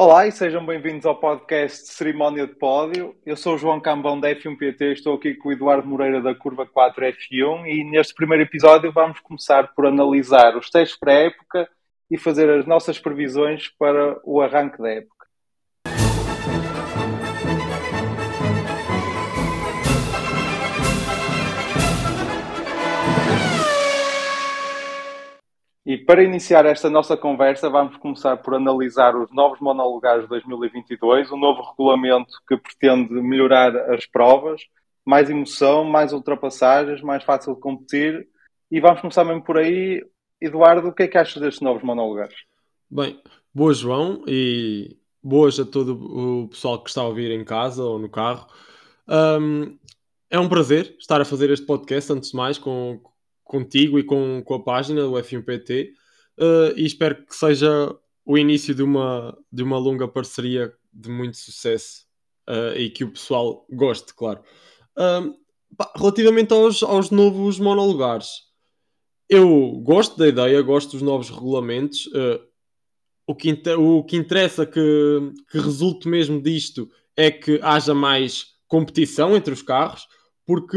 Olá e sejam bem-vindos ao podcast Cerimónia de Pódio. Eu sou o João Cambão da F1PT, estou aqui com o Eduardo Moreira da Curva 4 F1 e neste primeiro episódio vamos começar por analisar os testes pré-época e fazer as nossas previsões para o arranque da época. E para iniciar esta nossa conversa, vamos começar por analisar os novos monolugares de 2022, o novo regulamento que pretende melhorar as provas, mais emoção, mais ultrapassagens, mais fácil de competir. E vamos começar mesmo por aí. Eduardo, o que é que achas destes novos monolugares? Bem, boas João e boas a todo o pessoal que está a ouvir em casa ou no carro. Um, é um prazer estar a fazer este podcast, antes de mais, com, contigo e com, com a página do F1PT uh, eh, e espero que seja o início de uma, de uma longa parceria de muito sucesso uh, e que o pessoal goste, claro. Uh, pá, relativamente aos, aos novos monolugares, eu gosto da ideia, gosto dos novos regulamentos. Uh, o, que o que interessa que, que resulte mesmo disto é que haja mais competição entre os carros, porque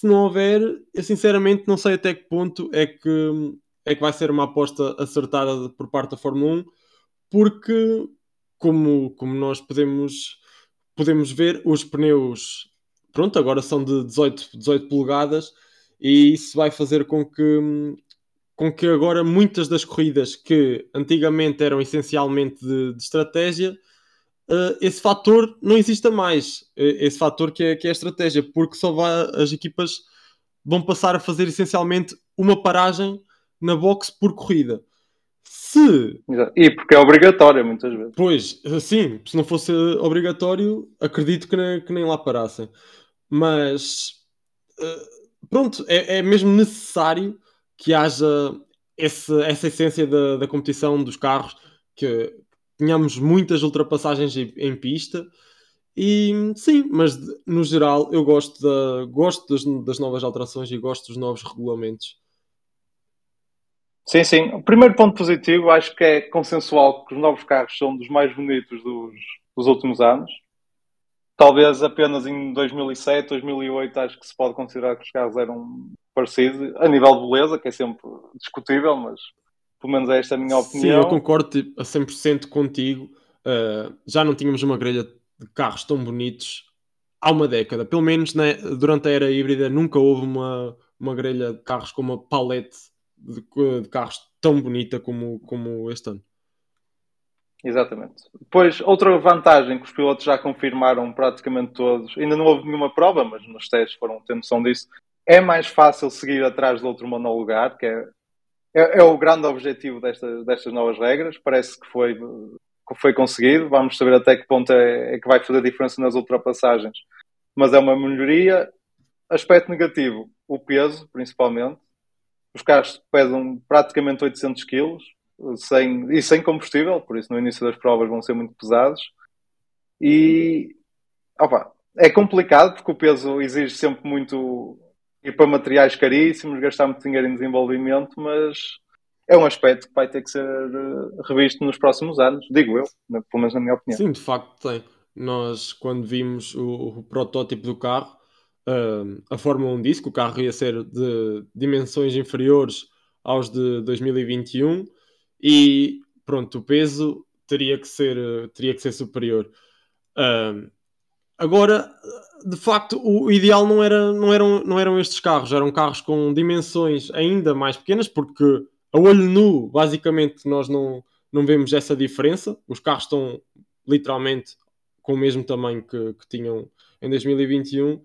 se não houver, eu sinceramente não sei até que ponto é que, é que vai ser uma aposta acertada por parte da Fórmula 1, porque, como, como nós podemos, podemos ver, os pneus, pronto, agora são de 18, 18 polegadas e isso vai fazer com que, com que agora muitas das corridas que antigamente eram essencialmente de, de estratégia uh, esse fator não exista mais. Esse fator que é, que é a estratégia, porque só vai, as equipas vão passar a fazer essencialmente uma paragem na box por corrida. Se. E porque é obrigatório muitas vezes. Pois, sim, se não fosse obrigatório, acredito que nem, que nem lá parassem. Mas pronto, é, é, mesmo necessário que haja esse, essa essência da, da competição dos carros que, tínhamos muitas ultrapassagens em, pista. E sim, mas no geral eu gosto, gosto das, das, novas alterações e gosto dos novos regulamentos. Sim, sim. O primeiro ponto positivo acho que é consensual que os novos carros são dos mais bonitos dos, dos últimos anos. Talvez apenas em 2007, 2008 acho que se pode considerar que os carros eram parecidos, a nível de beleza, que é sempre discutível, mas pelo menos é esta a minha opinião. Sim, eu concordo tipo, a 100% contigo. Uh, já não tínhamos uma grelha de carros tão bonitos há uma década. Pelo menos né, durante a era híbrida nunca houve uma, uma grelha de carros com uma palete de, de carros tão bonita como, como este ano. Exatamente. Depois, outra vantagem que os pilotos já confirmaram praticamente todos, ainda não houve nenhuma prova, mas nos testes foram ter noção disso, é mais fácil seguir atrás do outro monolugar, que é é, é o grande objetivo desta, destas novas regras. Parece que foi, que foi conseguido. Vamos saber até que ponto é, é que vai fazer diferença nas ultrapassagens. Mas é uma melhoria. Aspecto negativo, o peso, principalmente. Os carros pesam praticamente 800 kg sem, e sem combustível, por isso no início das provas vão ser muito pesados. E opa, é complicado porque o peso exige sempre muito, ir para materiais caríssimos, gastar muito dinheiro em desenvolvimento, mas é um aspecto que vai ter que ser eh, revisto nos próximos anos, digo eu, pelo menos na minha opinião. Sim, de facto tem. Nós, quando vimos o, o protótipo do carro, uh, a Fórmula 1 disse que o carro ia ser de dimensões inferiores aos de 2021 e pronto, o peso teria que ser, teria que ser superior. Uh, agora, de facto, o ideal não, era, não, eram, não eram estes carros, eram carros com dimensões ainda mais pequenas, porque a olho nu, basicamente, nós não, não vemos essa diferença. Os carros estão literalmente com o mesmo tamanho que, que tinham em 2021.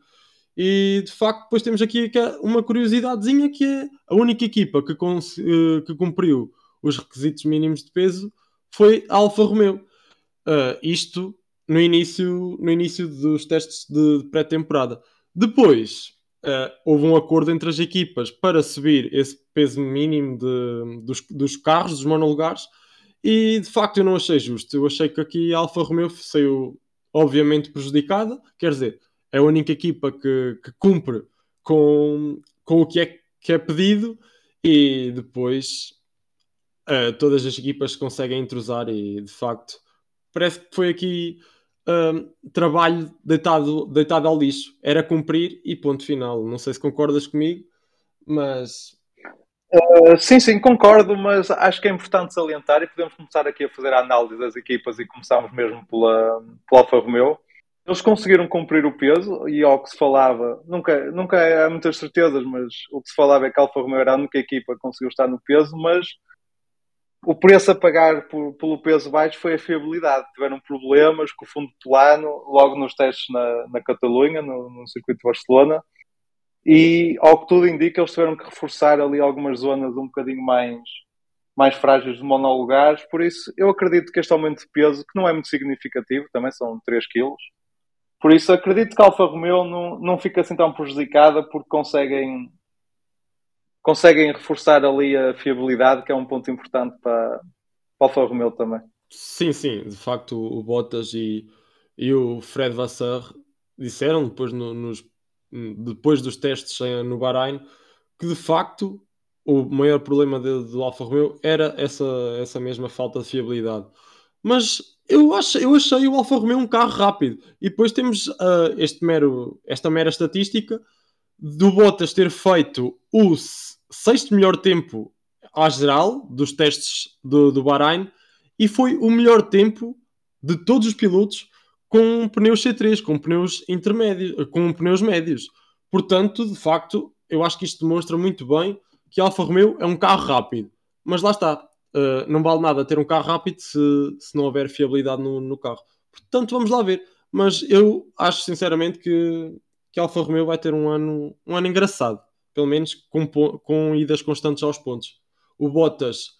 E de facto, depois temos aqui uma curiosidadezinha que é a única equipa que, eh, que cumpriu os requisitos mínimos de peso foi a Alfa Romeo. Uh, isto no início, no início dos testes de pré-temporada. Depois uh, houve um acordo entre as equipas para subir esse peso mínimo de, dos, dos carros, dos monolugares, e de facto eu não achei justo. Eu achei que aqui a Alfa Romeo saiu obviamente prejudicada, quer dizer, é a única equipa que, que cumpre com, com o que é, que é pedido e depois uh, todas as equipas conseguem entrosar e de facto parece que foi aqui trabalho deitado, deitado ao lixo. Era cumprir e ponto final. Não sei se concordas comigo, mas. Uh, sim, sim, concordo, mas acho que é importante salientar e podemos começar aqui a fazer a análise das equipas e começamos mesmo pela, pela Alfa Romeo. Eles conseguiram cumprir o peso e ao que se falava, nunca, nunca há muitas certezas, mas o que se falava é que a Alfa Romeo era a única equipa que conseguiu estar no peso, mas o preço a pagar por, pelo peso baixo foi a fiabilidade. Tiveram problemas com o fundo plano logo nos testes na, na Catalunha, no, no, circuito de Barcelona. E, ao que tudo indica, eles tiveram que reforçar ali algumas zonas um bocadinho mais, mais frágeis de monolugares. Por isso, eu acredito que este aumento de peso, que não é muito significativo, também são 3 kg. Por isso, acredito que a Alfa Romeo não, não fica assim tão prejudicada porque conseguem conseguem reforçar ali a fiabilidade, que é um ponto importante para, para o Alfa Romeo também. Sim, sim, de facto o Bottas e, e o Fred Vasseur disseram depois, no, nos, depois dos testes no Bahrein que de facto o maior problema de, do Alfa Romeo era essa, essa mesma falta de fiabilidade. Mas eu, acho, eu achei o Alfa Romeo um carro rápido. E depois temos uh, este mero, esta mera estatística do Bottas ter feito o sexto melhor tempo à geral dos testes do, do Bahrein e foi o melhor tempo de todos os pilotos com pneus C3, com pneus intermédios, com pneus médios. Portanto, de facto, eu acho que isto demonstra muito bem que Alfa Romeo é um carro rápido. Mas lá está, uh, não vale nada ter um carro rápido se, se não houver fiabilidade no, no carro. Portanto, vamos lá ver. Mas eu acho sinceramente que, que a Alfa Romeo vai ter um ano, um ano engraçado pelo menos com, com idas constantes aos pontos. O Bottas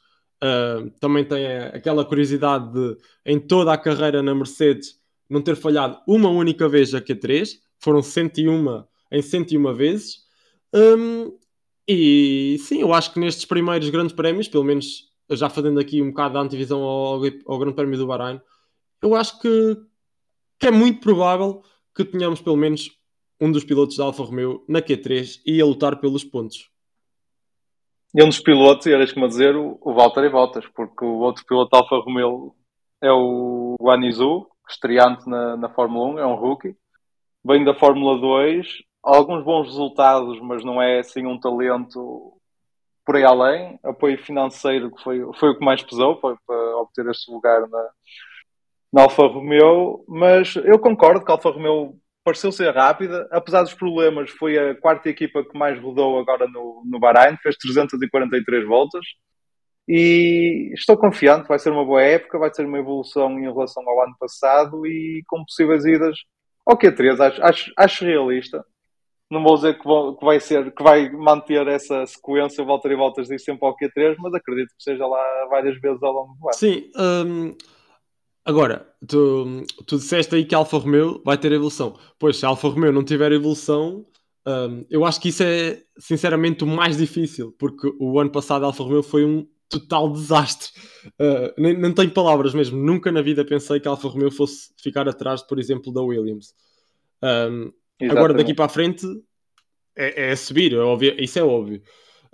uh, também tem aquela curiosidade de, em toda a carreira na Mercedes, não ter falhado uma única vez a Q3, foram 101 em 101 vezes. Um, e sim, eu acho que nestes primeiros grandes prémios, pelo menos já fazendo aqui um bocado da antivisão ao, ao Grande Prémio do Bahrein, eu acho que, que é muito provável que tenhamos pelo menos um dos pilotos da Alfa Romeo na Q3 e a lutar pelos pontos. E um dos pilotos, e eras como a dizer, o, o Valtteri Bottas, porque o outro piloto da Alfa Romeo é o Guanizu, estreante na, na Fórmula 1, é um rookie, vem da Fórmula 2, alguns bons resultados, mas não é assim um talento por aí além. Apoio financeiro que foi, foi o que mais pesou para, para obter este lugar na, na Alfa Romeo, mas eu concordo que a Alfa Romeo pareceu ser rápida, apesar dos problemas, foi a quarta equipa que mais rodou agora no, no Bahrein, fez 343 voltas. E estou confiante, vai ser uma boa época, vai ser uma evolução em relação ao ano passado e com possíveis idas ao Q3, acho, acho, acho realista. Não vou dizer que, vou, que, vai ser, que vai manter essa sequência, volta e voltas de sempre ao Q3, mas acredito que seja lá várias vezes ao longo do ano. Sim, hum, Agora, tu, tu disseste aí que a Alfa Romeo vai ter evolução. Pois, se a Alfa Romeo não tiver evolução, um, eu acho que isso é sinceramente o mais difícil, porque o ano passado a Alfa Romeo foi um total desastre. Uh, nem, não tenho palavras mesmo. Nunca na vida pensei que a Alfa Romeo fosse ficar atrás, por exemplo, da Williams. Um, agora, daqui para a frente, é, é subir, é óbvio, isso é óbvio.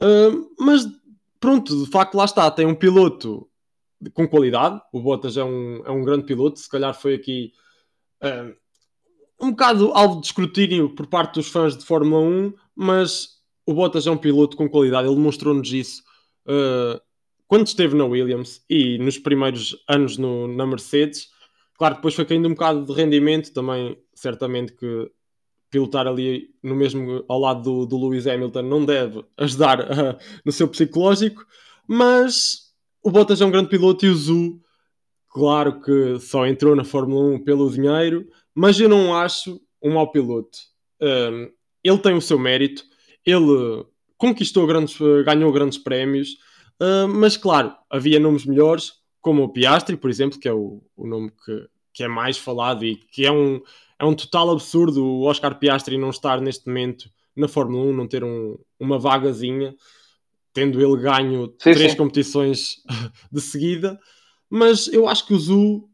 Uh, mas pronto, de facto, lá está. Tem um piloto com qualidade. O Bottas é um, é um grande piloto, se calhar foi aqui uh, um bocado alvo de escrutínio por parte dos fãs de Fórmula 1, mas o Bottas é um piloto com qualidade, ele demonstrou-nos isso uh, quando esteve na Williams e nos primeiros anos no, na Mercedes. Claro, depois foi caindo um bocado de rendimento, também certamente que pilotar ali no mesmo ao lado do, do Lewis Hamilton não deve ajudar uh, no seu psicológico, mas o Bottas é um grande piloto e o Zu, claro que só entrou na Fórmula 1 pelo dinheiro, mas eu não acho um mau piloto. Um, ele tem o seu mérito, ele conquistou grandes, ganhou grandes prémios, uh, mas claro, havia nomes melhores, como o Piastri, por exemplo, que é o, o nome que, que é mais falado e que é um, é um total absurdo o Oscar Piastri não estar neste momento na Fórmula 1, não ter um, uma vagazinha tendo ele ganho sim, três sim. competições de seguida, mas eu acho que o Zu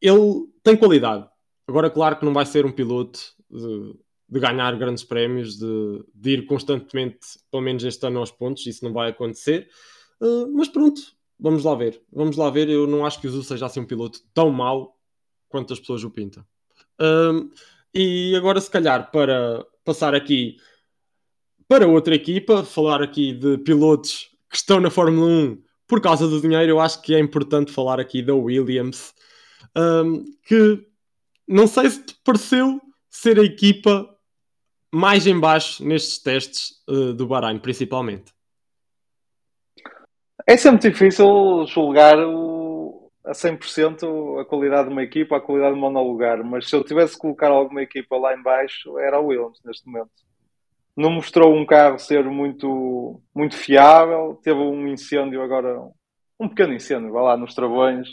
ele tem qualidade. Agora, claro que não vai ser um piloto de, de ganhar grandes prémios, de, de, ir constantemente, pelo menos este ano, aos pontos, isso não vai acontecer. Uh, mas pronto, vamos lá ver. Vamos lá ver. Eu não acho que o Zul seja assim um piloto tão mau quanto as pessoas o pintam. Um, e agora, se calhar, para passar aqui para outra equipa, falar aqui de pilotos que estão na Fórmula 1 por causa do dinheiro, eu acho que é importante falar aqui da Williams, um, que não sei se te pareceu ser a equipa mais em baixo nestes testes uh, do Bahrein, principalmente. É sempre difícil julgar o, a 100% a qualidade de uma equipa, a qualidade de um monolugar, mas se eu tivesse que colocar alguma equipa lá em baixo, era a Williams neste momento. Não mostrou um carro ser muito, muito fiável, teve um incêndio agora, um pequeno incêndio, vai lá nos travões,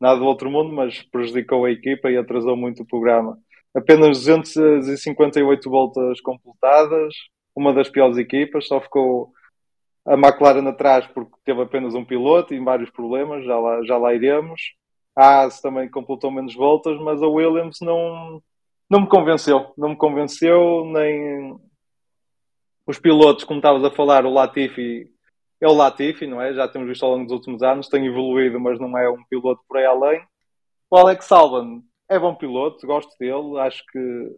nada do outro mundo, mas prejudicou a equipa e atrasou muito o programa. Apenas 258 voltas completadas, uma das piores equipas, só ficou a McLaren atrás porque teve apenas um piloto e vários problemas, já lá, já lá iremos. A Haas também completou menos voltas, mas a Williams não, não me convenceu. Não me convenceu, nem os pilotos, como estavas a falar, o Latifi é o Latifi, não é? Já temos visto ao longo dos últimos anos, tem evoluído, mas não é um piloto por aí além. O Alex Albon é bom piloto, gosto dele, acho que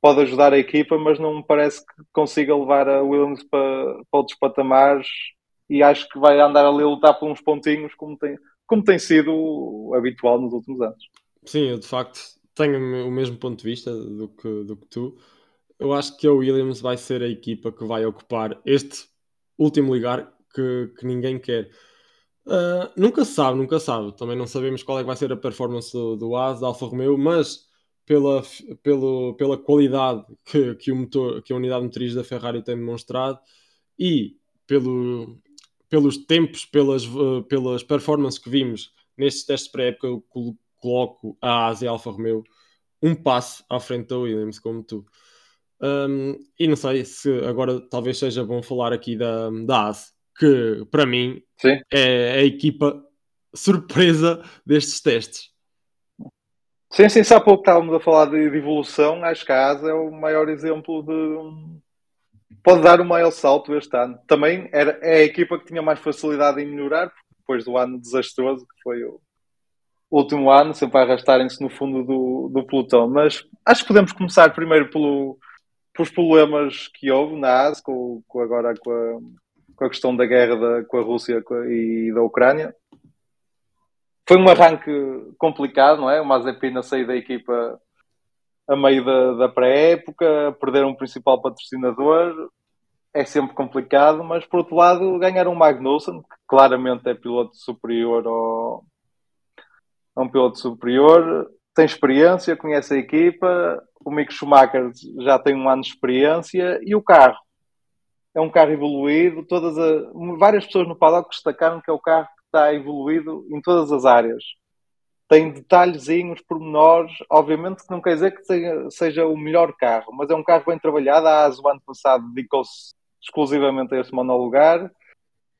pode ajudar a equipa, mas não me parece que consiga levar a Williams para, para outros patamares e acho que vai andar ali a lutar por uns pontinhos como tem, como tem sido habitual nos últimos anos. Sim, eu de facto tenho o mesmo ponto de vista do que, do que tu. Eu acho que a Williams vai ser a equipa que vai ocupar este último lugar que, que ninguém quer. Uh, nunca se sabe, nunca sabe. Também não sabemos qual é que vai ser a performance do, AS, da Alfa Romeo, mas pela, pelo, pela qualidade que, que, o motor, que a unidade motriz da Ferrari tem demonstrado e pelo, pelos tempos, pelas, pelas performances que vimos nestes testes pré-época, eu coloco a AS e a Alfa Romeo um passo à frente da Williams, como tu. Um, e não sei se agora talvez seja bom falar aqui da, da AS, que para mim Sim. é a equipa surpresa destes testes. Sim, sim, se há pouco estávamos a falar de, de evolução, acho que a ASA é o maior exemplo de. Pode dar o maior salto este ano. Também era, é a equipa que tinha mais facilidade em melhorar, depois do ano desastroso que foi o último ano, sempre a arrastarem-se no fundo do, do pelotão. Mas acho que podemos começar primeiro pelo, pelos problemas que houve na ASA, com, com agora com a, com a questão da guerra da, com a Rússia e da Ucrânia. Foi um arranque complicado, não é? O Mazepin a sair da equipa a meio da, da pré-época, perder um principal patrocinador, é sempre complicado, mas por outro lado ganhar um Magnussen, que claramente é piloto superior ao é um piloto superior, tem experiência, conhece a equipa, o Mick Schumacher já tem um ano de experiência e o carro é um carro evoluído, todas a, várias pessoas no paddock destacaram que é o carro está evoluído em todas as áreas. Tem detalhezinhos, pormenores, obviamente que não quer dizer que seja, seja o melhor carro, mas é um carro bem trabalhado. A ASO, ano passado, dedicou-se exclusivamente a este monolugar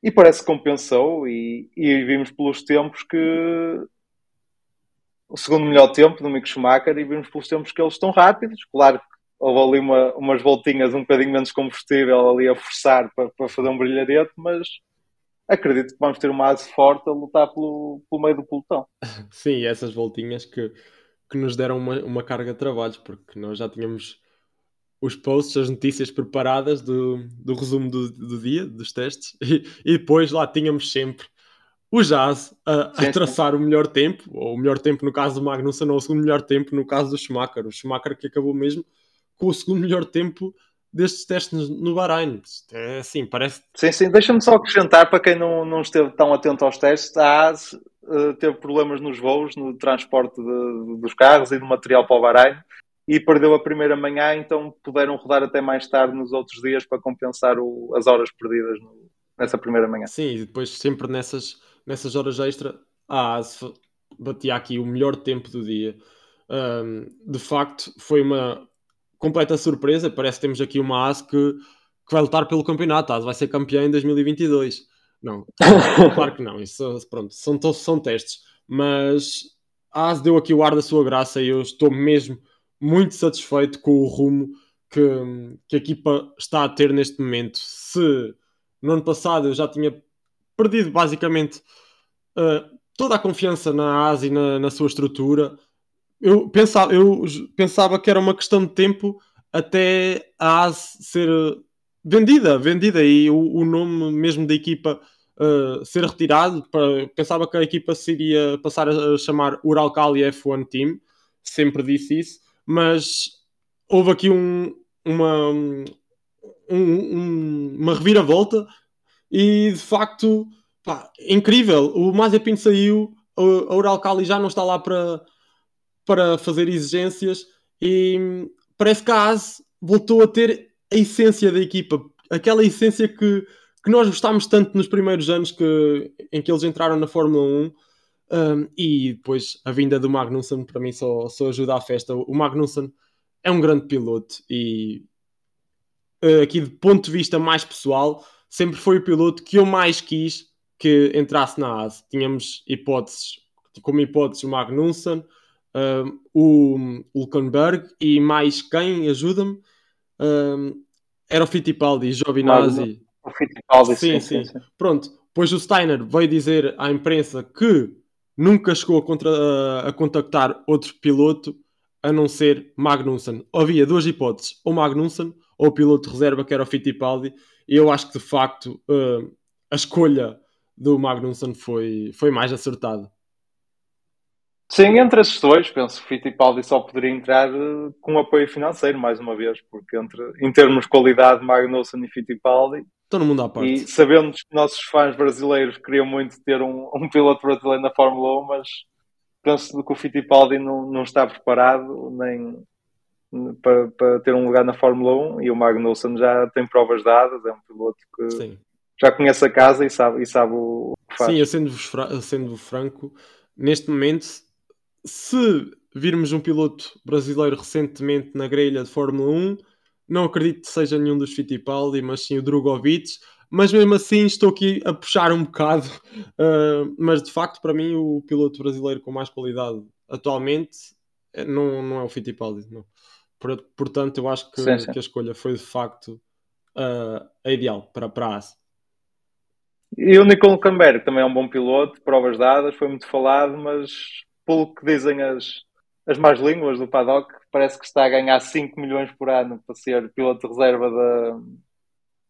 e parece que compensou. E, e vimos pelos tempos que o segundo melhor tempo do Mick Schumacher e vimos pelos tempos que eles estão rápidos. Claro que houve ali uma, umas voltinhas um bocadinho menos combustível ali a forçar para, para fazer um brilharete, mas acredito que vamos ter uma asa forte a lutar pelo, pelo meio do pelotão. Sim, essas voltinhas que, que nos deram uma, uma carga de trabalhos, porque nós já tínhamos os posts, as notícias preparadas do, do resumo do, do dia, dos testes, e, e depois lá tínhamos sempre o Jazz a, a, traçar o melhor tempo, ou o melhor tempo no caso do Magnussen, ou o segundo melhor tempo no caso do Schumacher. O Schumacher que acabou mesmo com o segundo melhor tempo destes testes no Bahrein. É assim, parece. Sim, sim. Deixa-me só acrescentar para quem não, não esteve tão atento aos testes: a AS uh, teve problemas nos voos, no transporte de, dos carros e do material para o Bahrein e perdeu a primeira manhã, então puderam rodar até mais tarde nos outros dias para compensar o, as horas perdidas no, nessa primeira manhã. Sim, e depois sempre nessas, nessas horas extra, a AS batia aqui o melhor tempo do dia. Um, de facto, foi uma completa surpresa. Parece que temos aqui uma AS que, que vai lutar pelo campeonato. A AS vai ser campeã em 2022. Não, claro que não. Isso, pronto, são, são testes. Mas a AS deu aqui o ar da sua graça e eu estou mesmo muito satisfeito com o rumo que, que a equipa está a ter neste momento. Se no ano passado eu já tinha perdido basicamente uh, toda a confiança na ASI, na, na sua estrutura. Eu pensava, eu pensava que era uma questão de tempo até a ASI ser vendida, vendida e o, o nome mesmo da equipa uh, ser retirado. Pensava que a equipa se iria passar a, chamar Uralkali F1 Team, sempre disse isso, mas houve aqui um, uma, um, um, uma reviravolta e de facto pá, incrível. O Mazepin saiu, a Uralkali já não está lá para, para fazer exigências e parece que a AS voltou a ter a essência da equipa, aquela essência que, que nós gostámos tanto nos primeiros anos que, em que eles entraram na Fórmula 1. Um, e depois a vinda do Magnussen para mim só, só ajuda à festa. O Magnussen é um grande piloto e uh, aqui de ponto de vista mais pessoal, sempre foi o piloto que eu mais quis que entrasse na ASE. Tínhamos hipóteses, como hipóteses o Magnussen, uh, o Hulkenberg e mais quem ajuda-me uh, era o Fittipaldi, Giovinazzi. O Fittipaldi, sim sim, sim, sim, Pronto, depois o Steiner veio dizer à imprensa que nunca chegou a, contra, a contactar outro piloto a não ser Magnussen. Havia duas hipóteses, ou Magnussen ou o piloto de reserva que era o Fittipaldi, eu acho que de facto uh, a escolha do Magnussen foi, foi mais acertada. Sim, entre esses dois, penso que Fittipaldi só poderia entrar uh, com apoio financeiro, mais uma vez, porque entre, em termos de qualidade, Magnussen e Fittipaldi. Estão no mundo à parte. E sabendo que nossos fãs brasileiros queriam muito ter um, um piloto brasileiro na Fórmula 1, mas penso que o Fittipaldi não, não está preparado nem para, para ter um lugar na Fórmula 1 e o Magnussen já tem provas dadas, é um piloto que Sim. já conhece a casa e sabe, e sabe o que faz. Sim, eu sendo-vos sendo franco, neste momento, se virmos um piloto brasileiro recentemente na grelha de Fórmula 1, não acredito que seja nenhum dos Fittipaldi, mas sim o Drogovic. Mas mesmo assim estou aqui a puxar um bocado. Uh, mas de facto, para mim, o piloto brasileiro com mais qualidade atualmente eh, não, não é o Fittipaldi. Não. Portanto, eu acho que, sim, sim. que a escolha foi de facto uh, a ideal para, para a AS. E o Nicole Camber também é um bom piloto, provas dadas, foi muito falado, mas pelo que dizem as, as más línguas do paddock, parece que está a ganhar 5 milhões por ano para ser piloto de reserva da,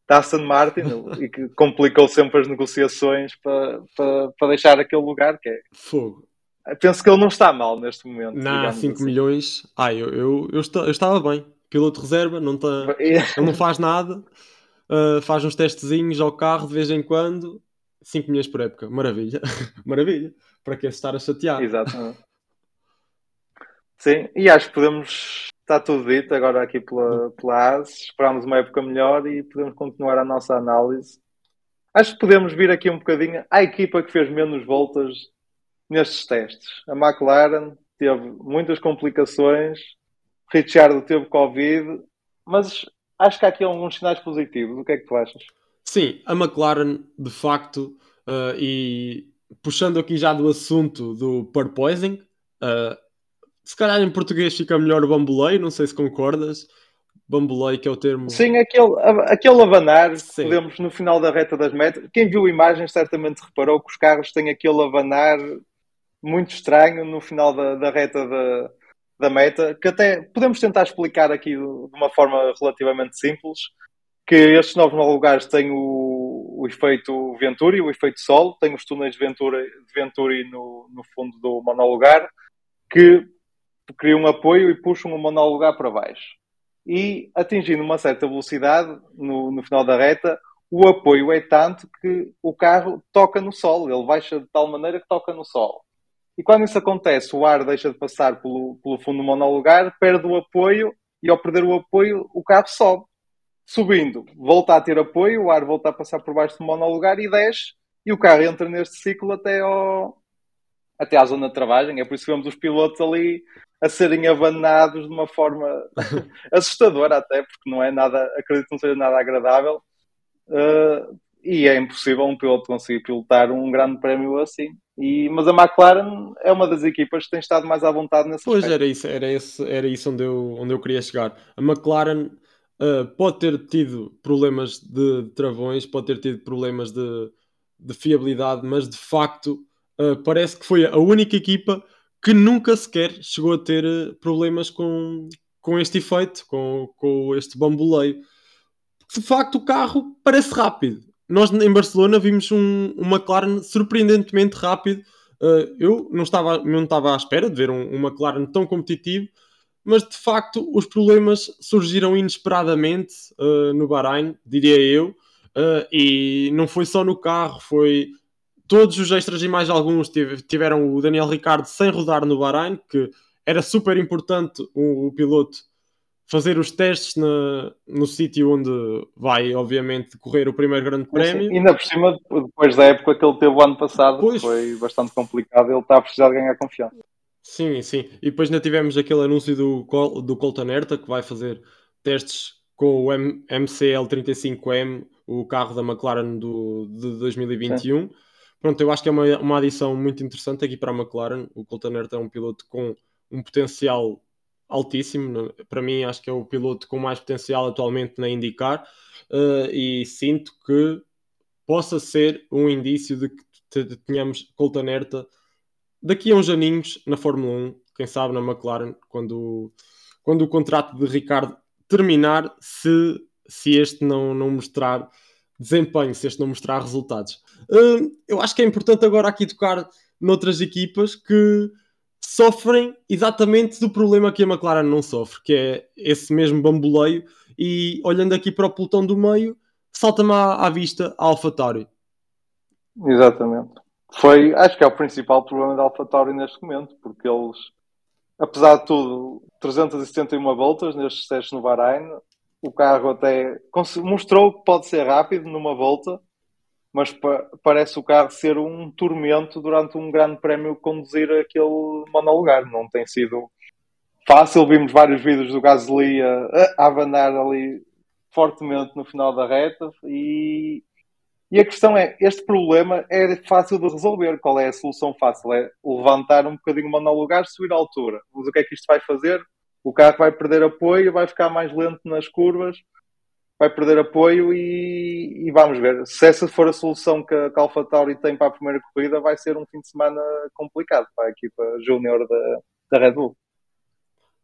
da Aston Martin e que complicou sempre as negociações para, para, para deixar aquele lugar que é. Fogo. Penso que ele não está mal neste momento. Não, 5 assim. milhões. Ah, eu, eu, eu, eu, estava bem. Piloto reserva, não tá, ele não faz nada, uh, faz uns testezinhos ao carro de vez em quando. 5 milhões por época, maravilha, maravilha. Para que estar a chatear? Exatamente. Sim, e acho que podemos. Está tudo dito agora aqui pela, pela AS. Esperamos uma época melhor e podemos continuar a nossa análise. Acho que podemos vir aqui um bocadinho à equipa que fez menos voltas nestes testes. A McLaren teve muitas complicações, Richard teve Covid, mas acho que há aqui alguns sinais positivos. O que é que tu achas? Sim, a McLaren, de facto, uh, e puxando aqui já do assunto do porpoising, uh, se calhar em português fica melhor bamboleio, não sei se concordas. Bamboleio, que é o termo. Sim, aquele, aquele abanar Sim. podemos no final da reta das metas. Quem viu imagens certamente reparou que os carros têm aquele abanar muito estranho no final da, da reta da, da meta, que até podemos tentar explicar aqui de uma forma relativamente simples, que estes novos lugares têm o, o efeito Venturi, o efeito Sol, tem os túneis de Venturi, de Venturi no, no fundo do monolugar, que criam apoio e puxam o monolugar para baixo. E atingindo uma certa velocidade no, no final da reta, o apoio é tanto que o carro toca no solo, ele baixa de tal maneira que toca no solo. E quando isso acontece, o ar deixa de passar pelo, pelo fundo monolugar, perde o apoio e ao perder o apoio, o carro sobe. Subindo, volta a ter apoio, o ar volta a passar por baixo do monolugar e desce e o carro entra neste ciclo até, ao, até à zona de travagem. É por isso que vemos os pilotos ali a serem abanados de uma forma assustadora até, porque não é nada, acredito que não seja nada agradável. Uh, e é impossível um piloto conseguir pilotar um grande prémio assim. E, mas a McLaren é uma das equipas que tem estado mais à vontade nesse Pois aspecto. era isso, era, esse, era isso onde eu, onde eu queria chegar. A McLaren uh, pode ter tido problemas de travões, pode ter tido problemas de, de fiabilidade, mas de facto uh, parece que foi a única equipa que nunca sequer chegou a ter uh, problemas com, com este efeito, com, com este bamboleio. De facto, o carro parece rápido. Nós em Barcelona vimos um, um McLaren surpreendentemente rápido. Uh, eu não estava, não estava à espera de ver um, um McLaren tão competitivo, mas de facto os problemas surgiram inesperadamente uh, no Bahrein, diria eu, uh, e não foi só no carro, foi todos os extras e mais alguns tiveram o Daniel Ricardo sem rodar no Bahrein, que era super importante o, o piloto fazer os testes na, no sítio onde vai, obviamente, correr o primeiro grande prémio. Sim, ainda por cima, depois da época que ele teve o ano passado, pois. foi bastante complicado, ele está a precisar de ganhar confiança. Sim, sim. E depois ainda tivemos aquele anúncio do, Col do Colton Herta, que vai fazer testes com o M MCL35M, o carro da McLaren do, de 2021. Sim. Pronto, eu acho que é uma, uma adição muito interessante aqui para a McLaren. O Colton Herta é um piloto com um potencial altíssimo. Para mim, acho que é o piloto com mais potencial atualmente na IndyCar uh, e sinto que possa ser um indício de que tenhamos Colton Herta daqui a uns aninhos na Fórmula 1, quem sabe na McLaren, quando, quando o contrato de Ricardo terminar, se, se este não, não mostrar desempenho, se este não mostrar resultados. Uh, eu acho que é importante agora aqui tocar noutras equipas que sofrem exatamente do problema que a McLaren não sofre, que é esse mesmo bamboleio, e olhando aqui para o pelotão do meio, salta-me à, à vista a AlphaTauri. Exatamente foi, acho que é o principal problema da AlphaTauri neste momento, porque eles, apesar de tudo, 371 voltas nestes testes no Bahrein, o carro até mostrou que pode ser rápido numa volta, mas pa parece o carro ser um tormento durante um grande prémio conduzir aquele monolugar. Não tem sido fácil. Vimos vários vídeos do Gasly a, a ali fortemente no final da reta e e a questão é, este problema é fácil de resolver. Qual é a solução fácil? É levantar um bocadinho o monolugar, subir a altura. Mas o que é que isto vai fazer? O carro vai perder apoio, vai ficar mais lento nas curvas, vai perder apoio e, e vamos ver. Se essa for a solução que a, que a AlphaTauri tem para a primeira corrida, vai ser um fim de semana complicado para a equipa júnior da, da Red Bull.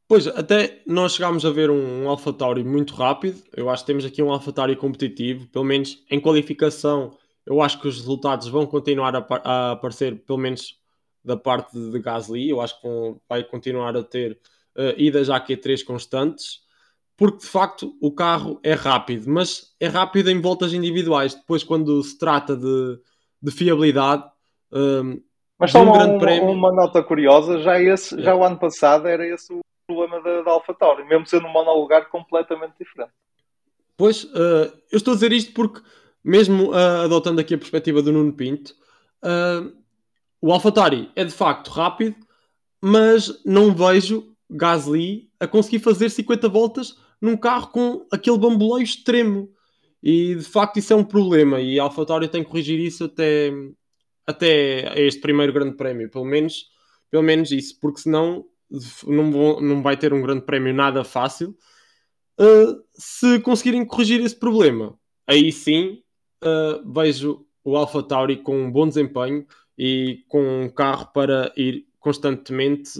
Pois, até nós chegámos a ver um, um AlphaTauri muito rápido. Eu acho que temos aqui um AlphaTauri competitivo, pelo menos em qualificação. Eu acho que os resultados vão continuar a, a aparecer, pelo menos da parte de Gasly. Eu acho que vão, vai continuar a ter uh, idas à Q3 constantes, porque de facto o carro é rápido, mas é rápido em voltas individuais. Depois, quando se trata de, de fiabilidade. Um, eh, mas só um uma, prémio... uma, nota curiosa, já, esse, já o ano passado era esse o problema da, da AlphaTauri, mesmo sendo um monolugar completamente diferente. Pois, uh, eu estou a dizer isto porque, mesmo uh, adotando aqui a perspectiva do Nuno Pinto, uh, o AlphaTauri é de facto rápido, mas não vejo Gasly a conseguir fazer 50 voltas num carro com aquele bamboleio extremo. E de facto isso é um problema e a AlphaTauri tem que corrigir isso até, até este primeiro grande prémio, pelo menos, pelo menos isso, porque senão não, vão, não vai ter um grande prémio nada fácil. Uh, se conseguirem corrigir esse problema, aí sim uh, vejo o Alpha Tauri com um bom desempenho e com um carro para ir constantemente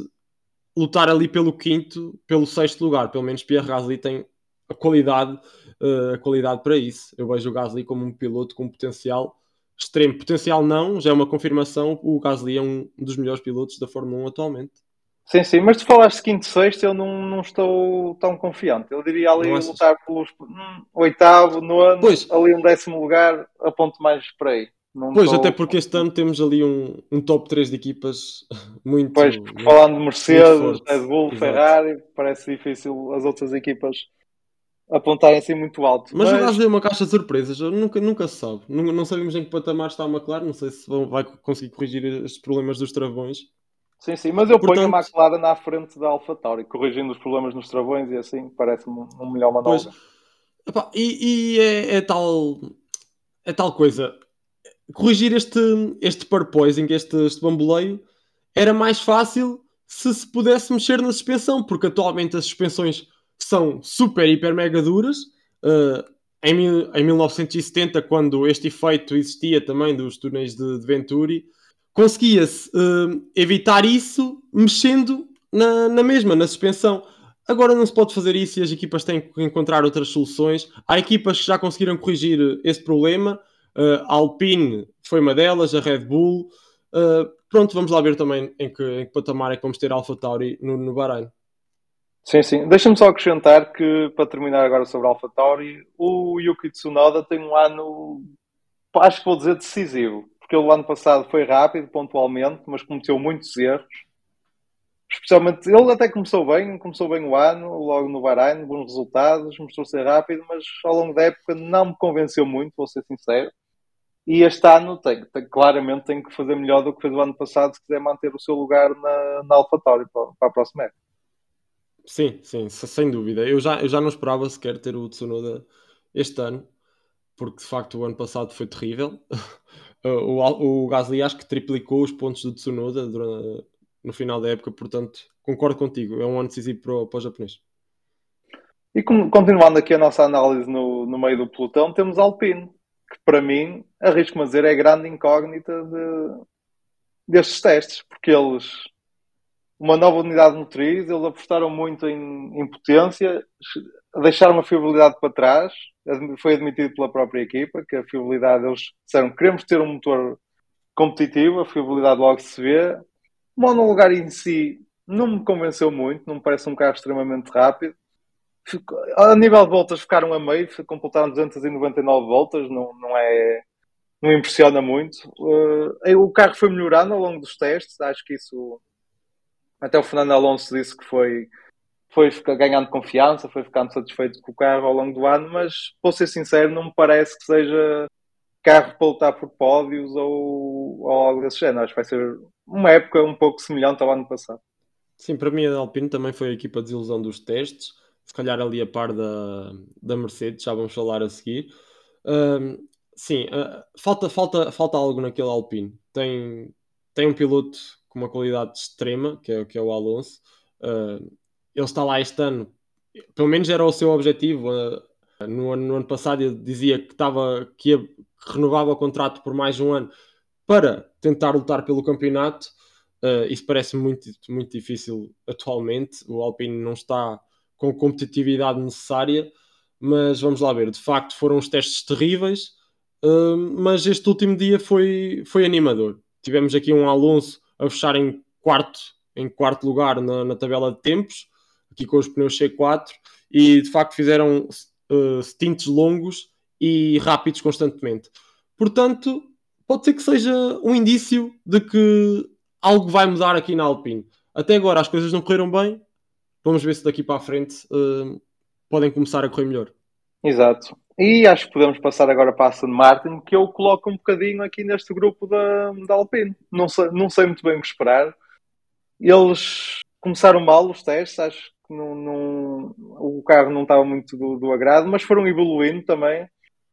lutar ali pelo quinto, pelo sexto lugar. Pelo menos Pierre Gasly tem a qualidade, uh, a qualidade para isso. Eu vejo o Gasly como um piloto com potencial extremo. Potencial não, já é uma confirmação. O Gasly é um dos melhores pilotos da Fórmula 1 atualmente. Sim, sim, mas tu falaste quinto, sexto, eu não, não estou tão confiante. Eu diria ali não lutar pelos hum, oitavo, nono, pois. ali um décimo lugar, aponto mais por aí. Não pois, até porque este ano temos ali um, um top 3 de equipas muito. Pois, muito, falando de Mercedes, Red Bull, Exato. Ferrari, parece difícil as outras equipas apontarem assim muito alto. Mas, mas... Gasly é uma caixa de surpresas, nunca, nunca se sabe. Não, não sabemos em que patamar está a McLaren, não sei se vai conseguir corrigir estes problemas dos travões. Sim, sim, mas eu Portanto, ponho a McLaren na frente da AlphaTauri, corrigindo os problemas nos travões e assim, parece-me um melhor manobra. Pois, e, e é, é, tal, é tal coisa, corrigir este, este purposing, este, este bamboleio, era mais fácil se se pudesse mexer na suspensão, porque atualmente as suspensões são super, hiper, mega duras. Uh, em, em 1970, quando este efeito existia também dos túneis de, de Venturi, conseguia-se uh, evitar isso mexendo na, na mesma, na suspensão. Agora não se pode fazer isso e as equipas têm que encontrar outras soluções. Há equipas que já conseguiram corrigir esse problema. Uh, Alpine foi uma delas, a Red Bull. Uh, pronto, vamos lá ver também em que, em que patamar é que vamos ter a AlphaTauri no, no Bahrein. Sim, sim. Deixa-me só acrescentar que, para terminar agora sobre a AlphaTauri, o Yuki Tsunoda tem um ano, acho que vou dizer, decisivo. Porque ele, o ano passado foi rápido, pontualmente, mas cometeu muitos erros especialmente ele até começou bem, começou bem o ano, logo no Bahrein, bons resultados, mostrou ser rápido, mas ao longo da época não me convenceu muito, vou ser sincero. E este ano tem, tem, claramente tem que fazer melhor do que fez o ano passado se quiser manter o seu lugar na, na AlphaTauri para, para a próxima época. Sim, sim, sem dúvida. Eu já, eu já não esperava sequer ter o Tsunoda este ano, porque de facto o ano passado foi terrível. o, o Gasly acho que triplicou os pontos do Tsunoda durante, no final da época, portanto, concordo contigo, é um ano decisivo para o, para o japonês. E continuando aqui a nossa análise no, no meio do pelotão, temos Alpine, que para mim, arrisco-me a dizer, é a grande incógnita de, destes testes, porque eles, uma nova unidade motriz, eles apostaram muito em, em potência, deixaram a fiabilidade para trás, foi admitido pela própria equipa, que a fiabilidade, eles disseram que queremos ter um motor competitivo, a fiabilidade logo se vê, o monolugar em si não me convenceu muito, não me parece um carro extremamente rápido. A nível de voltas ficaram a meio, completaram 299 voltas, não, não é não impressiona muito. Uh, o carro foi melhorando ao longo dos testes, acho que isso até o Fernando Alonso disse que foi, foi ganhando confiança, foi ficando satisfeito com o carro ao longo do ano, mas vou ser sincero, não me parece que seja carro para lutar por pódios ou, ou algo desse género. Acho que vai ser uma época um pouco semelhante ao ano passado. Sim, para mim a Alpine também foi a equipa de desilusão dos testes, se calhar ali a par da, da Mercedes, já vamos falar a seguir. Um, sim, uh, falta, falta, falta algo naquele Alpine. Tem, tem um piloto com uma qualidade extrema, que é, que é o Alonso. Uh, ele está lá este ano, pelo menos era o seu objetivo. Uh, no, no, ano passado ele dizia que, estava, que, ia, que renovava o contrato por mais um ano para tentar lutar pelo campeonato. Uh, isso parece muito, muito difícil atualmente. O Alpine não está com a competitividade necessária, mas vamos lá ver. De facto, foram os testes terríveis, uh, mas este último dia foi, foi animador. Tivemos aqui um Alonso a fechar em quarto, em quarto lugar na, na tabela de tempos, aqui com os pneus C4, e de facto fizeram uh, stints longos e rápidos constantemente. Portanto, pode ser que seja um indício de que algo vai mudar aqui na Alpine. Até agora as coisas não correram bem. Vamos ver se daqui para a frente uh, podem começar a correr melhor. Exato. E acho que podemos passar agora para a Aston Martin, que eu coloco um bocadinho aqui neste grupo da, da Alpine. Não sei, não sei muito bem o que esperar. Eles começaram mal os testes, acho que não, não, o carro não estava muito do, do agrado, mas foram evoluindo também.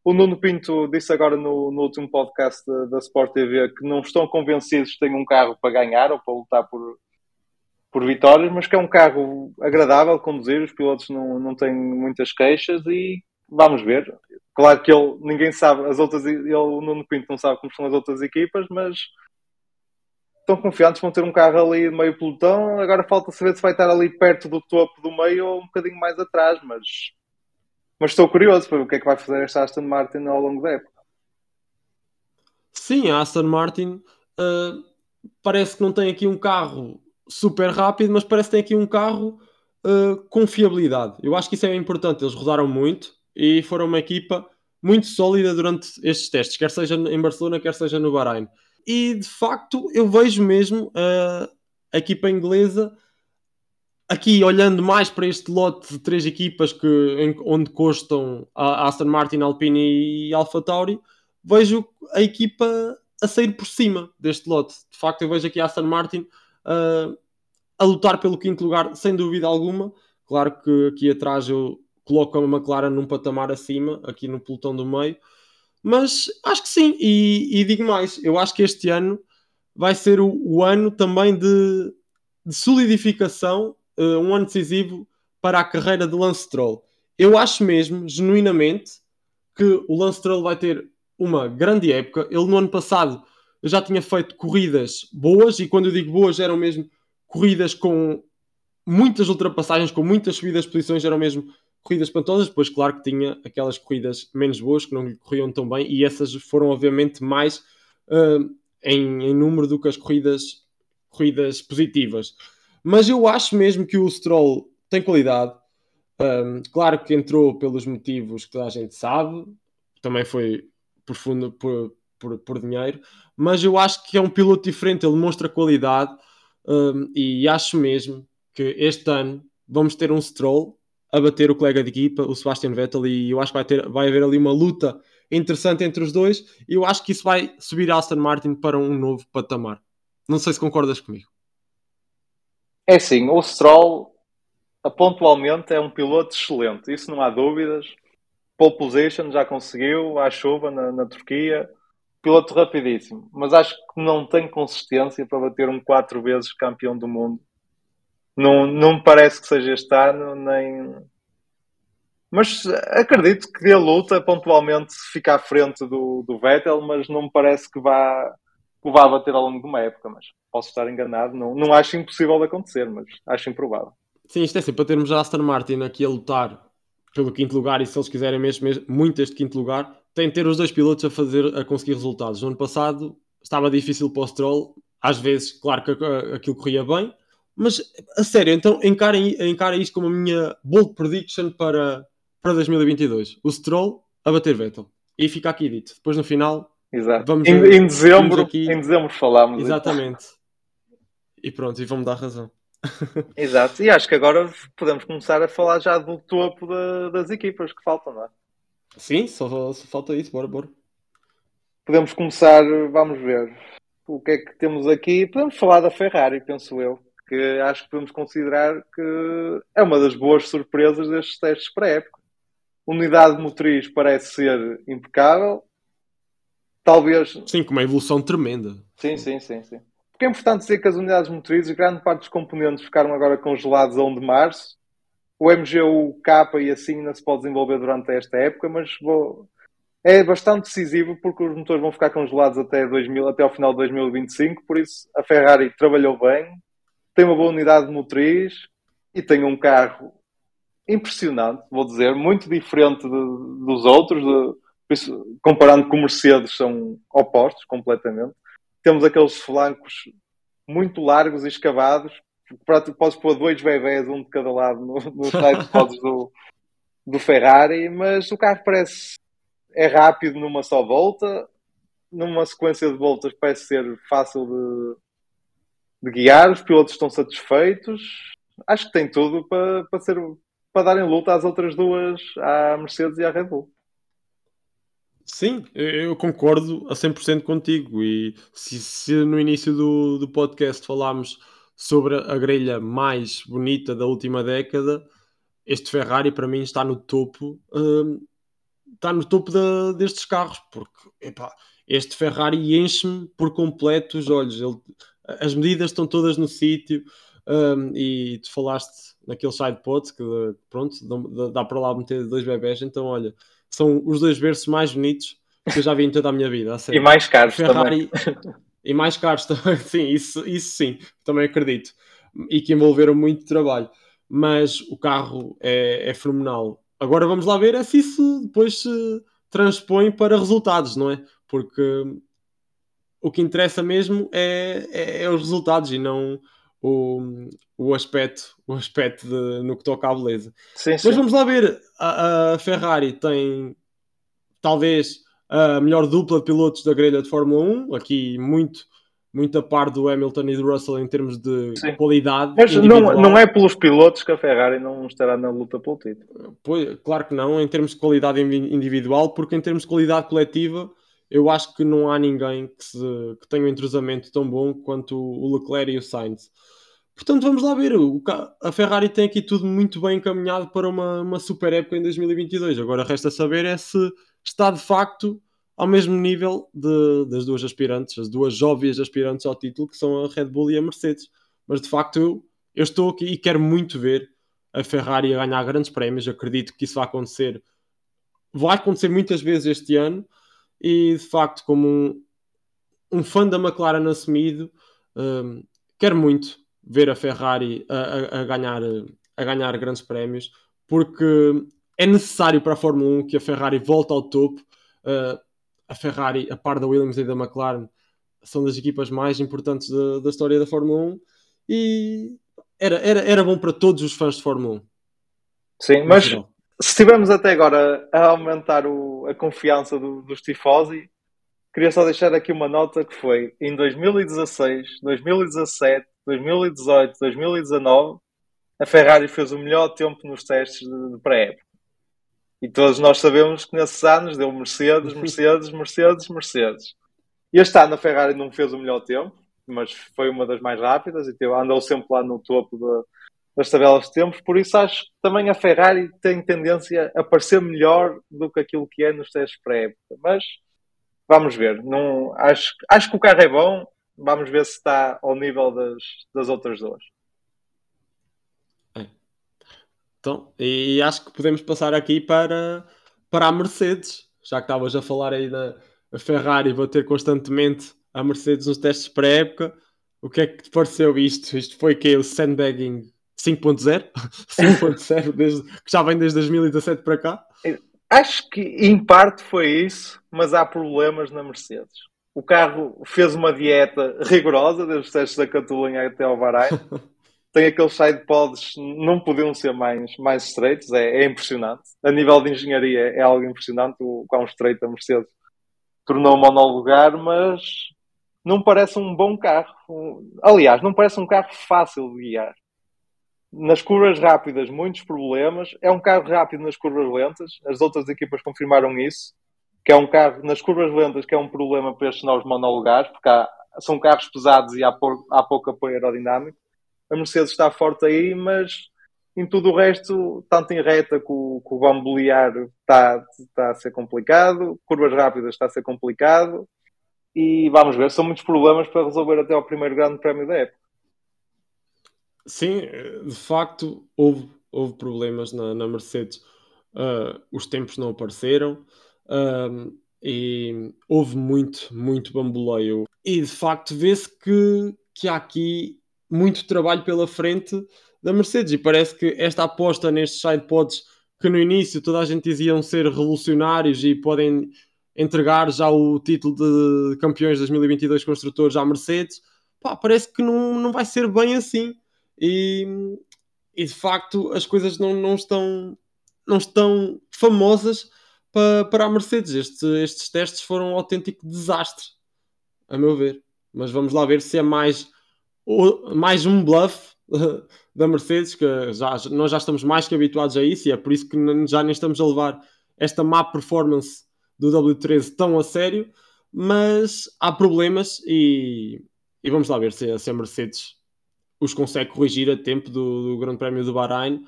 O Nuno Pinto disse agora no, no último podcast da, da, Sport TV que não estão convencidos que têm um carro para ganhar ou para lutar por, por vitórias, mas que é um carro agradável de conduzir, os pilotos não, não têm muitas queixas e vamos ver. Claro que ele, ninguém sabe, as outras, ele, o Nuno Pinto não sabe como são as outras equipas, mas estão confiantes, vão ter um carro ali meio pelotão, agora falta saber se vai estar ali perto do topo do meio ou um bocadinho mais atrás, mas mas estou curioso para ver o que é que vai fazer esta Aston Martin ao longo da época. Sim, a Aston Martin uh, parece que não tem aqui um carro super rápido, mas parece que tem aqui um carro uh, com fiabilidade. Eu acho que isso é importante. Eles rodaram muito e foram uma equipa muito sólida durante estes testes, quer seja em Barcelona, quer seja no Bahrein. E de facto, eu vejo mesmo uh, a equipa inglesa aqui olhando mais para este lote de três equipas que, em, onde constam a Aston Martin, Alpine e Alpha Tauri, vejo a equipa a sair por cima deste lote. De facto, eu vejo aqui a Aston Martin uh, a lutar pelo quinto lugar, sem dúvida alguma. Claro que aqui atrás eu coloco a McLaren num patamar acima, aqui no pelotão do meio. Mas acho que sim, e, e digo mais, eu acho que este ano vai ser o, o ano também de, de solidificação uh, um ano decisivo para a carreira de Lance Stroll. Eu acho mesmo, genuinamente, que o Lance Stroll vai ter uma grande época. Ele no ano passado já tinha feito corridas boas, e quando eu digo boas, eram mesmo corridas com muitas ultrapassagens, com muitas subidas de posições, eram mesmo corridas espantosas. Depois, claro que tinha aquelas corridas menos boas que não lhe corriam tão bem, e essas foram, obviamente, mais uh, em, em, número do que as corridas, corridas positivas. Mas eu acho mesmo que o Stroll tem qualidade. Um, claro que entrou pelos motivos que toda a gente sabe, também foi profundo por, por, por dinheiro, mas eu acho que é um piloto diferente, ele demonstra qualidade um, e acho mesmo que este ano vamos ter um Stroll a bater o colega de equipa, o Sebastian Vettel, e eu acho que vai, ter, vai haver ali uma luta interessante entre os dois, e eu acho que isso vai subir a Aston Martin para um novo patamar. Não sei se concordas comigo. É sim, o Stroll pontualmente é um piloto excelente, isso não há dúvidas. Pole position já conseguiu à chuva na, na Turquia, piloto rapidíssimo, mas acho que não tem consistência para bater um quatro vezes campeão do mundo não, não me parece que seja este ano, nem. Mas acredito que dê luta pontualmente se ficar à frente do, do Vettel, mas não me parece que vá, que vá bater ao longo de uma época. Mas posso estar enganado, não, não acho impossível de acontecer, mas acho improvável. Sim, isto é assim, para termos a Aston Martin aqui a lutar pelo quinto lugar e se eles quiserem mesmo, mesmo muito este quinto lugar, tem de ter os dois pilotos a fazer a conseguir resultados. No ano passado estava difícil para o Stroll, às vezes, claro que aquilo corria bem, mas, a sério, então encarem, encarem isto como a minha bold prediction para, para 2022. O Stroll a bater Vettel. E fica aqui dito. Depois no final. Exato. Vamos em, em dezembro, aqui... em dezembro falamos. Exatamente. E pronto, e vão-me dar razão. Exato. E acho que agora podemos começar a falar já do topo da, das equipas que faltam, não é? Sim, só, só falta isso. Bora, bora. Podemos começar, vamos ver. O que é que temos aqui? Podemos falar da Ferrari, penso eu que acho que podemos considerar que é uma das boas surpresas destes testes pré-época. Unidade motriz parece ser impecável. Talvez. Sim, com uma evolução tremenda. Sim, sim, sim, sim. Porque é importante dizer que as unidades motrizes, grande parte dos componentes ficaram agora congelados a 1 de março. O MGU K e assim ainda se pode desenvolver durante esta época, mas vou... é bastante decisivo porque os motores vão ficar congelados até, 2000, até ao final de 2025, por isso a Ferrari trabalhou bem, tem uma boa unidade motriz e tem um carro impressionante, vou dizer, muito diferente de, dos outros, de, comparando com Mercedes, são opostos completamente. Temos aqueles flancos muito largos e escavados, podes pôr dois bebés, um de cada lado, no, no side pods do, do Ferrari, mas o carro parece é rápido numa só volta, numa sequência de voltas parece ser fácil de, de guiar, os pilotos estão satisfeitos. Acho que tem tudo para, para, ser, para luta às outras duas, à Mercedes e à Red Bull. Sim, eu concordo a 100% contigo. E se, se, no início do, do podcast falámos sobre a grelha mais bonita da última década, este Ferrari para mim está no topo, hum, está no topo da, destes carros, porque epá, este Ferrari enche-me por completo os olhos. Ele, as medidas estão todas no sítio. Um, e tu falaste naquele side pod que pronto, dá, para lá meter dois bebés, então olha, são os dois berços mais bonitos que eu já vi em toda a minha vida. E mais caros Ferrari, também. E mais caros também, sim, isso, isso sim, também acredito. E que envolveram muito trabalho. Mas o carro é, é fenomenal. Agora vamos lá ver é se isso depois se transpõe para resultados, não é? Porque o que interessa mesmo é, é, é, os resultados e não o, o aspecto, o aspecto de, no que toca à beleza. Sim, sim. Mas vamos lá ver, a, a, Ferrari tem talvez a melhor dupla de pilotos da grelha de Fórmula 1, aqui muito muito a par do Hamilton e do Russell em termos de Sim. qualidade. Mas não, não é pelos pilotos que a Ferrari não estará na luta pelo título. Pois, claro que não, em termos de qualidade individual, porque em termos de qualidade coletiva eu acho que não há ninguém que, se, que tenha um entrosamento tão bom quanto o Leclerc e o Sainz. Portanto, vamos lá ver. O, a Ferrari tem aqui tudo muito bem encaminhado para uma, uma super época em 2022. Agora resta saber é se está de facto ao mesmo nível de, das duas aspirantes, as duas óbvias aspirantes ao título, que são a Red Bull e a Mercedes. Mas de facto, eu, eu estou aqui e quero muito ver a Ferrari a ganhar grandes prémios. Acredito que isso vai acontecer. Vai acontecer muitas vezes este ano e de facto, como um, um fã da McLaren assumido, um, quer muito ver a Ferrari a, a, a, ganhar, a ganhar grandes prémios, porque é necessário para a Fórmula 1 que a Ferrari volte ao topo. Uh, a Ferrari, a par da Williams e da McLaren, são das equipas mais importantes da, da história da Fórmula 1 e era, era, era bom para todos os fãs de Fórmula 1. Sim, mas se estivermos até agora a aumentar o, a confiança do, dos tifosi, queria só deixar aqui uma nota que foi em 2016, 2017, 2018, 2019, a Ferrari fez o melhor tempo nos testes de, de pré-época. E todos nós sabemos que nesses anos deu Mercedes, Mercedes, Mercedes, Mercedes. Este ano a Ferrari não fez o melhor tempo, mas foi uma das mais rápidas e andou sempre lá no topo de, das tabelas de tempos. Por isso acho que também a Ferrari tem tendência a parecer melhor do que aquilo que é nos testes pré-época. Mas vamos ver. Não, acho, acho que o carro é bom. Vamos ver se está ao nível das, das outras duas. Então, e acho que podemos passar aqui para, para a Mercedes, já que estavas a falar aí da Ferrari bater constantemente a Mercedes nos testes pré-época. O que é que te pareceu isto? Isto foi que o sandbagging 5.0? 5.0 desde, que já vem desde 2017 para cá? Acho que em parte foi isso, mas há problemas na Mercedes. O carro fez uma dieta rigorosa desde os testes da Catalunha até ao Bahrein. tem aqueles sidepods, não podiam ser mais, mais estreitos, é, é, impressionante. A nível de engenharia é algo impressionante o quão estreito a Mercedes tornou monolugar, mas não parece um bom carro. Aliás, não parece um carro fácil de guiar. Nas curvas rápidas, muitos problemas. É um carro rápido nas curvas lentas. As outras equipas confirmaram isso. Que é um carro nas curvas lentas que é um problema para estes novos monolugares, porque há, são carros pesados e há, por, há pouco apoio aerodinâmico a Mercedes está forte aí, mas em tudo o resto, tanto em reta com o bambolear está, está a ser complicado, curvas rápidas está a ser complicado e vamos ver, são muitos problemas para resolver até ao primeiro grande prémio da época. Sim, de facto houve, houve problemas na, na Mercedes, uh, os tempos não apareceram uh, e houve muito, muito bamboleio. E de facto vê-se que, que há aqui muito trabalho pela frente da Mercedes. E parece que esta aposta nestes sidepods que no início toda a gente diziam ser revolucionários e podem entregar já o título de campeões de 2022 construtores à Mercedes, pá, parece que não, não vai ser bem assim. E, e de facto as coisas não, não, estão, não estão famosas para, para a Mercedes. Este, estes testes foram um autêntico desastre, a meu ver. Mas vamos lá ver se é mais mais um bluff da Mercedes, que já, nós já estamos mais que habituados a isso e é por isso que já nem estamos a levar esta má performance do W13 tão a sério, mas há problemas e, e vamos lá ver se, se, a Mercedes os consegue corrigir a tempo do, do Grande Prémio do Bahrein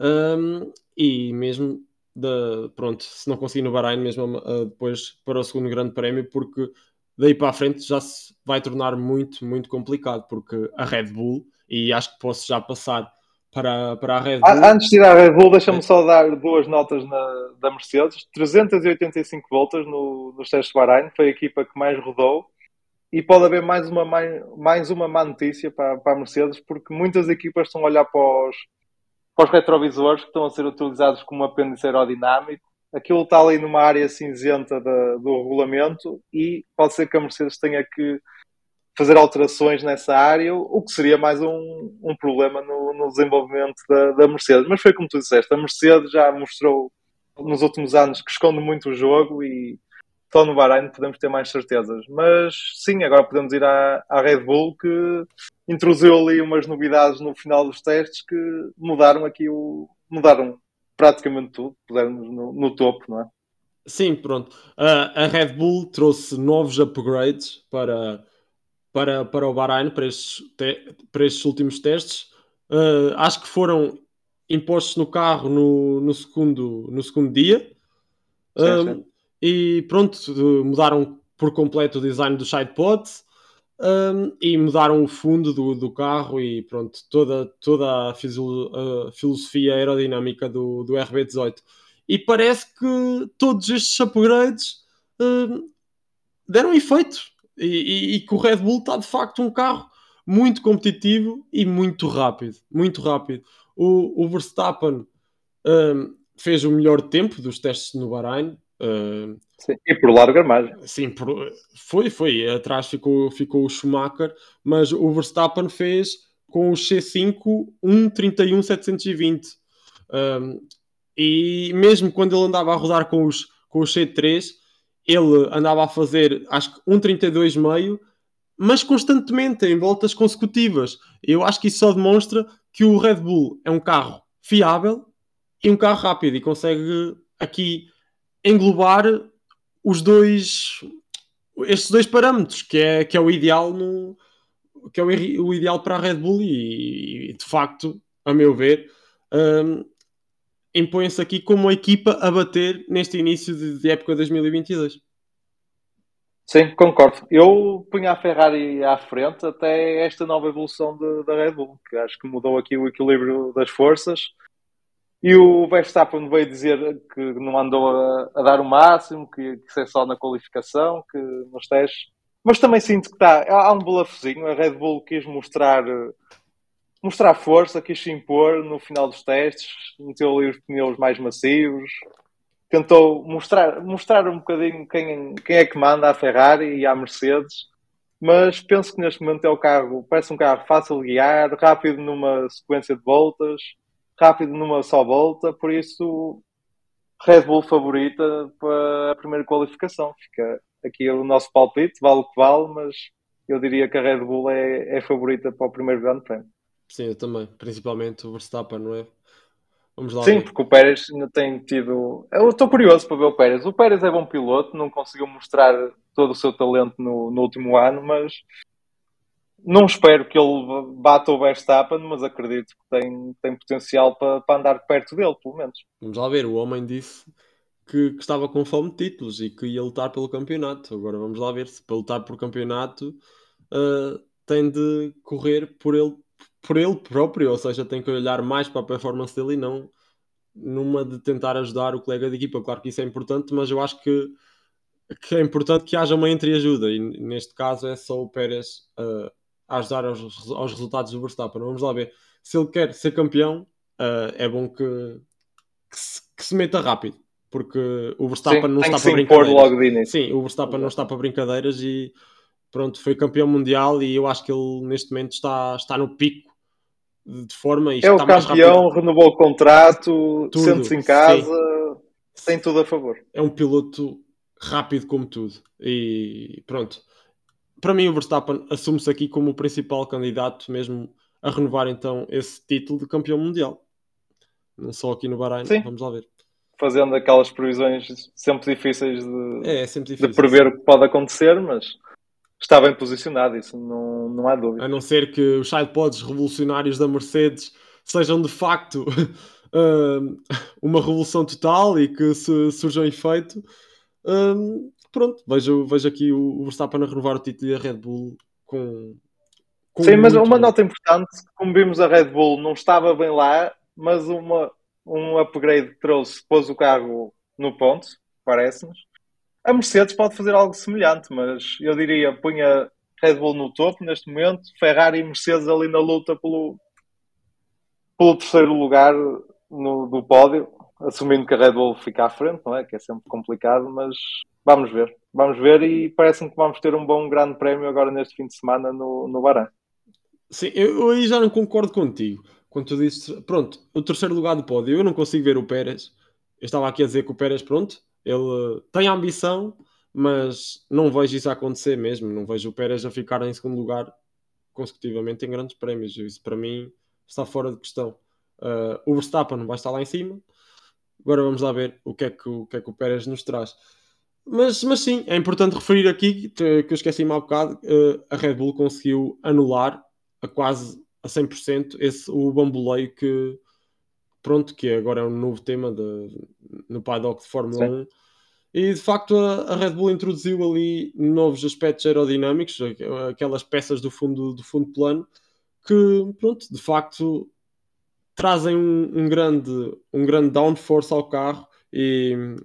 um, e mesmo de, pronto, se não conseguir no Bahrein, mesmo uh, depois para o segundo Grande Prémio, porque daí para a frente já se vai tornar muito, muito complicado, porque a Red Bull, e acho que posso já passar para, para a Red Bull. Antes de ir à Red Bull, deixa-me só dar duas notas na, da Mercedes: 385 voltas no, nos testes de Bahrein, foi a equipa que mais rodou. E pode haver mais uma, mais, mais uma má notícia para, para a Mercedes, porque muitas equipas estão a olhar para os, para os retrovisores que estão a ser utilizados como apêndice aerodinâmico aquilo está ali numa área cinzenta da, do regulamento e pode ser que a Mercedes tenha que fazer alterações nessa área, o que seria mais um, um problema no, no desenvolvimento da, da, Mercedes. Mas foi como tu disseste, a Mercedes já mostrou nos últimos anos que esconde muito o jogo e só no Bahrein podemos ter mais certezas. Mas sim, agora podemos ir à, à Red Bull que introduziu ali umas novidades no final dos testes que mudaram aqui o. mudaram praticamente tudo, pudermos no, no topo, não é? Sim, pronto. A Red Bull trouxe novos upgrades para, para, para o Bahrein, para estes, te, para estes últimos testes. Uh, acho que foram impostos no carro no, no, segundo, no segundo dia. Sim, sim. Ah, e pronto, mudaram por completo o design dos sidepods e mudaram o fundo do, do carro e pronto, toda, toda a, filosofia aerodinâmica do, do RB18. E parece que todos estes upgrades deram efeito. E, e, e que o Red Bull está de facto um carro muito competitivo e muito rápido. Muito rápido. O, o Verstappen fez o melhor tempo dos testes no Bahrein. Uh, sim, e por larga margem. Sim, por, foi, foi. Atrás ficou, ficou o Schumacher, mas o Verstappen fez com o C5 1.31.720. Um, e mesmo quando ele andava a rodar com os, com os C3, ele andava a fazer acho que 1.32,5, mas constantemente, em voltas consecutivas. Eu acho que isso só demonstra que o Red Bull é um carro fiável e um carro rápido e consegue aqui englobar os dois estes dois parâmetros que é, que é o ideal no que é o, o ideal para a Red Bull e, e de facto a meu ver um, impõe-se aqui como a equipa a bater neste início de, de época 2022 Sim, concordo. Eu punha a Ferrari à frente até esta nova evolução da Red Bull, que acho que mudou aqui o equilíbrio das forças e o Verstappen veio dizer que não andou a, a dar o máximo, que, que isso é só na qualificação, que nos testes. Mas também sinto que está, há um bluffzinho. A Red Bull quis mostrar, mostrar força, quis se impor no final dos testes, meteu ali os pneus mais macios, tentou mostrar, mostrar um bocadinho quem, quem é que manda à Ferrari e à Mercedes. Mas penso que neste momento é o carro, parece um carro fácil de guiar, rápido numa sequência de voltas rápido numa só volta, por isso Red Bull favorita para a primeira qualificação. Fica aqui o nosso palpite, vale o que vale, mas eu diria que a Red Bull é, é favorita para o primeiro grande prémio. Sim, eu também, principalmente o Verstappen, não é? Vamos lá. Sim, ver. porque o Pérez ainda tem tido. Eu estou curioso para ver o Pérez. O Pérez é bom piloto, não conseguiu mostrar todo o seu talento no, no último ano, mas não espero que ele bata o Verstappen, mas acredito que tem, tem potencial para, para andar perto dele, pelo menos. Vamos lá ver, o homem disse que, que, estava com fome de títulos e que ia lutar pelo campeonato. Agora vamos lá ver se para lutar por campeonato uh, tem de correr por ele, por ele próprio, ou seja, tem que olhar mais para a performance dele e não numa de tentar ajudar o colega de equipa. Claro que isso é importante, mas eu acho que, que é importante que haja uma entreajuda e neste caso é só o Pérez. Uh, a ajudar aos, aos resultados do Verstappen. Vamos lá ver. Se ele quer ser campeão, uh, é bom que, que, se, que, se, meta rápido. Porque o Verstappen Sim, não está para brincadeiras. Sim, o Verstappen não está para brincadeiras e pronto, foi campeão mundial e eu acho que ele neste momento está, está no pico de forma e é o campeão, renovou o contrato, sente-se em casa, Sim. tem tudo a favor. É um piloto rápido como tudo e pronto para mim o Verstappen assume-se aqui como o principal candidato mesmo a renovar então esse título de campeão mundial. Não só aqui no Bahrein, Sim. vamos lá ver. Fazendo aquelas previsões sempre difíceis de, é, é sempre difícil, de prever o que pode acontecer, mas está bem posicionado, isso não, não há dúvida. A não ser que os sidepods revolucionários da Mercedes sejam de facto uma revolução total e que se surja um efeito, pronto, vejo, vejo aqui o, Verstappen a renovar o título e a Red Bull com. com Sim, mas uma nota importante: como vimos, a Red Bull não estava bem lá, mas uma, um upgrade trouxe, pôs o carro no ponto, parece-nos. A Mercedes pode fazer algo semelhante, mas eu diria, punha Red Bull no topo neste momento, Ferrari e Mercedes ali na luta pelo, pelo terceiro lugar no, do pódio, assumindo que a Red Bull fica à frente, não é? Que é sempre complicado, mas Vamos ver, vamos ver e parece-me que vamos ter um bom grande prémio agora neste fim de semana no, no Bahrein. Sim, eu, aí já não concordo contigo. Quando tu disse, pronto, o terceiro lugar do pódio, eu não consigo ver o Pérez. Eu estava aqui a dizer que o Pérez, pronto, ele tem ambição, mas não vejo isso acontecer mesmo. Não vejo o Pérez a ficar em segundo lugar consecutivamente em grandes prémios. Isso para mim está fora de questão. Uh, o Verstappen vai estar lá em cima. Agora vamos lá ver o que é que o, que é que o Pérez nos traz. Mas, mas sim, é importante referir aqui que eu esqueci-me há bocado, uh, a Red Bull conseguiu anular a quase a 100% esse, o bamboleio que, pronto, que agora é um novo tema de, no paddock de Fórmula sim. 1. E de facto a, a, Red Bull introduziu ali novos aspectos aerodinâmicos, aquelas peças do fundo, do fundo plano, que pronto, de facto trazem um, um grande, um grande downforce ao carro e,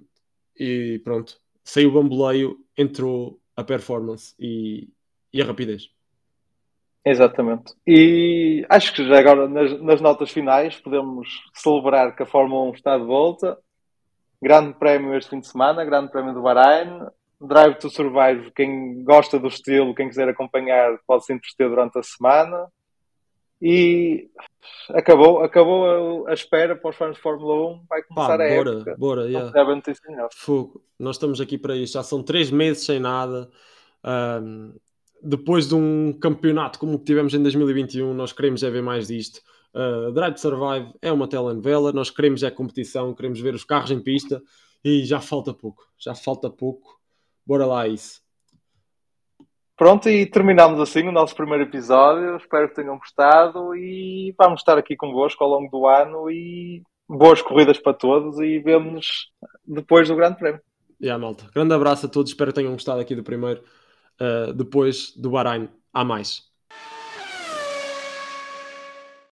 e pronto, saiu o bamboleio, entrou a performance e, e a rapidez. Exatamente. E acho que já agora nas, nas, notas finais podemos celebrar que a Fórmula 1 está de volta. Grande prémio este fim de semana, grande prémio do Bahrein. Drive to Survive, quem gosta do estilo, quem quiser acompanhar, pode se entreter durante a semana. E acabou, acabou a, a espera para os fãs de Fórmula 1. Vai começar Pá, a bora, época. Bora, yeah. Fogo. Nós estamos aqui para isso. Já são três meses sem nada. Um, depois de um campeonato como o que tivemos em 2021, nós queremos é ver mais disto. Uh, Drive to Survive é uma telenovela, nós queremos é competição, queremos ver os carros em pista e já falta pouco, já falta pouco. Bora lá isso. Pronto, e terminamos assim o nosso primeiro episódio. Espero que tenham gostado e vamos estar aqui convosco ao longo do ano e boas corridas para todos e vemos depois do Grande Prémio. Yeah, malta. Grande abraço a todos, espero que tenham gostado aqui do primeiro uh, depois do Bahrein. Há mais.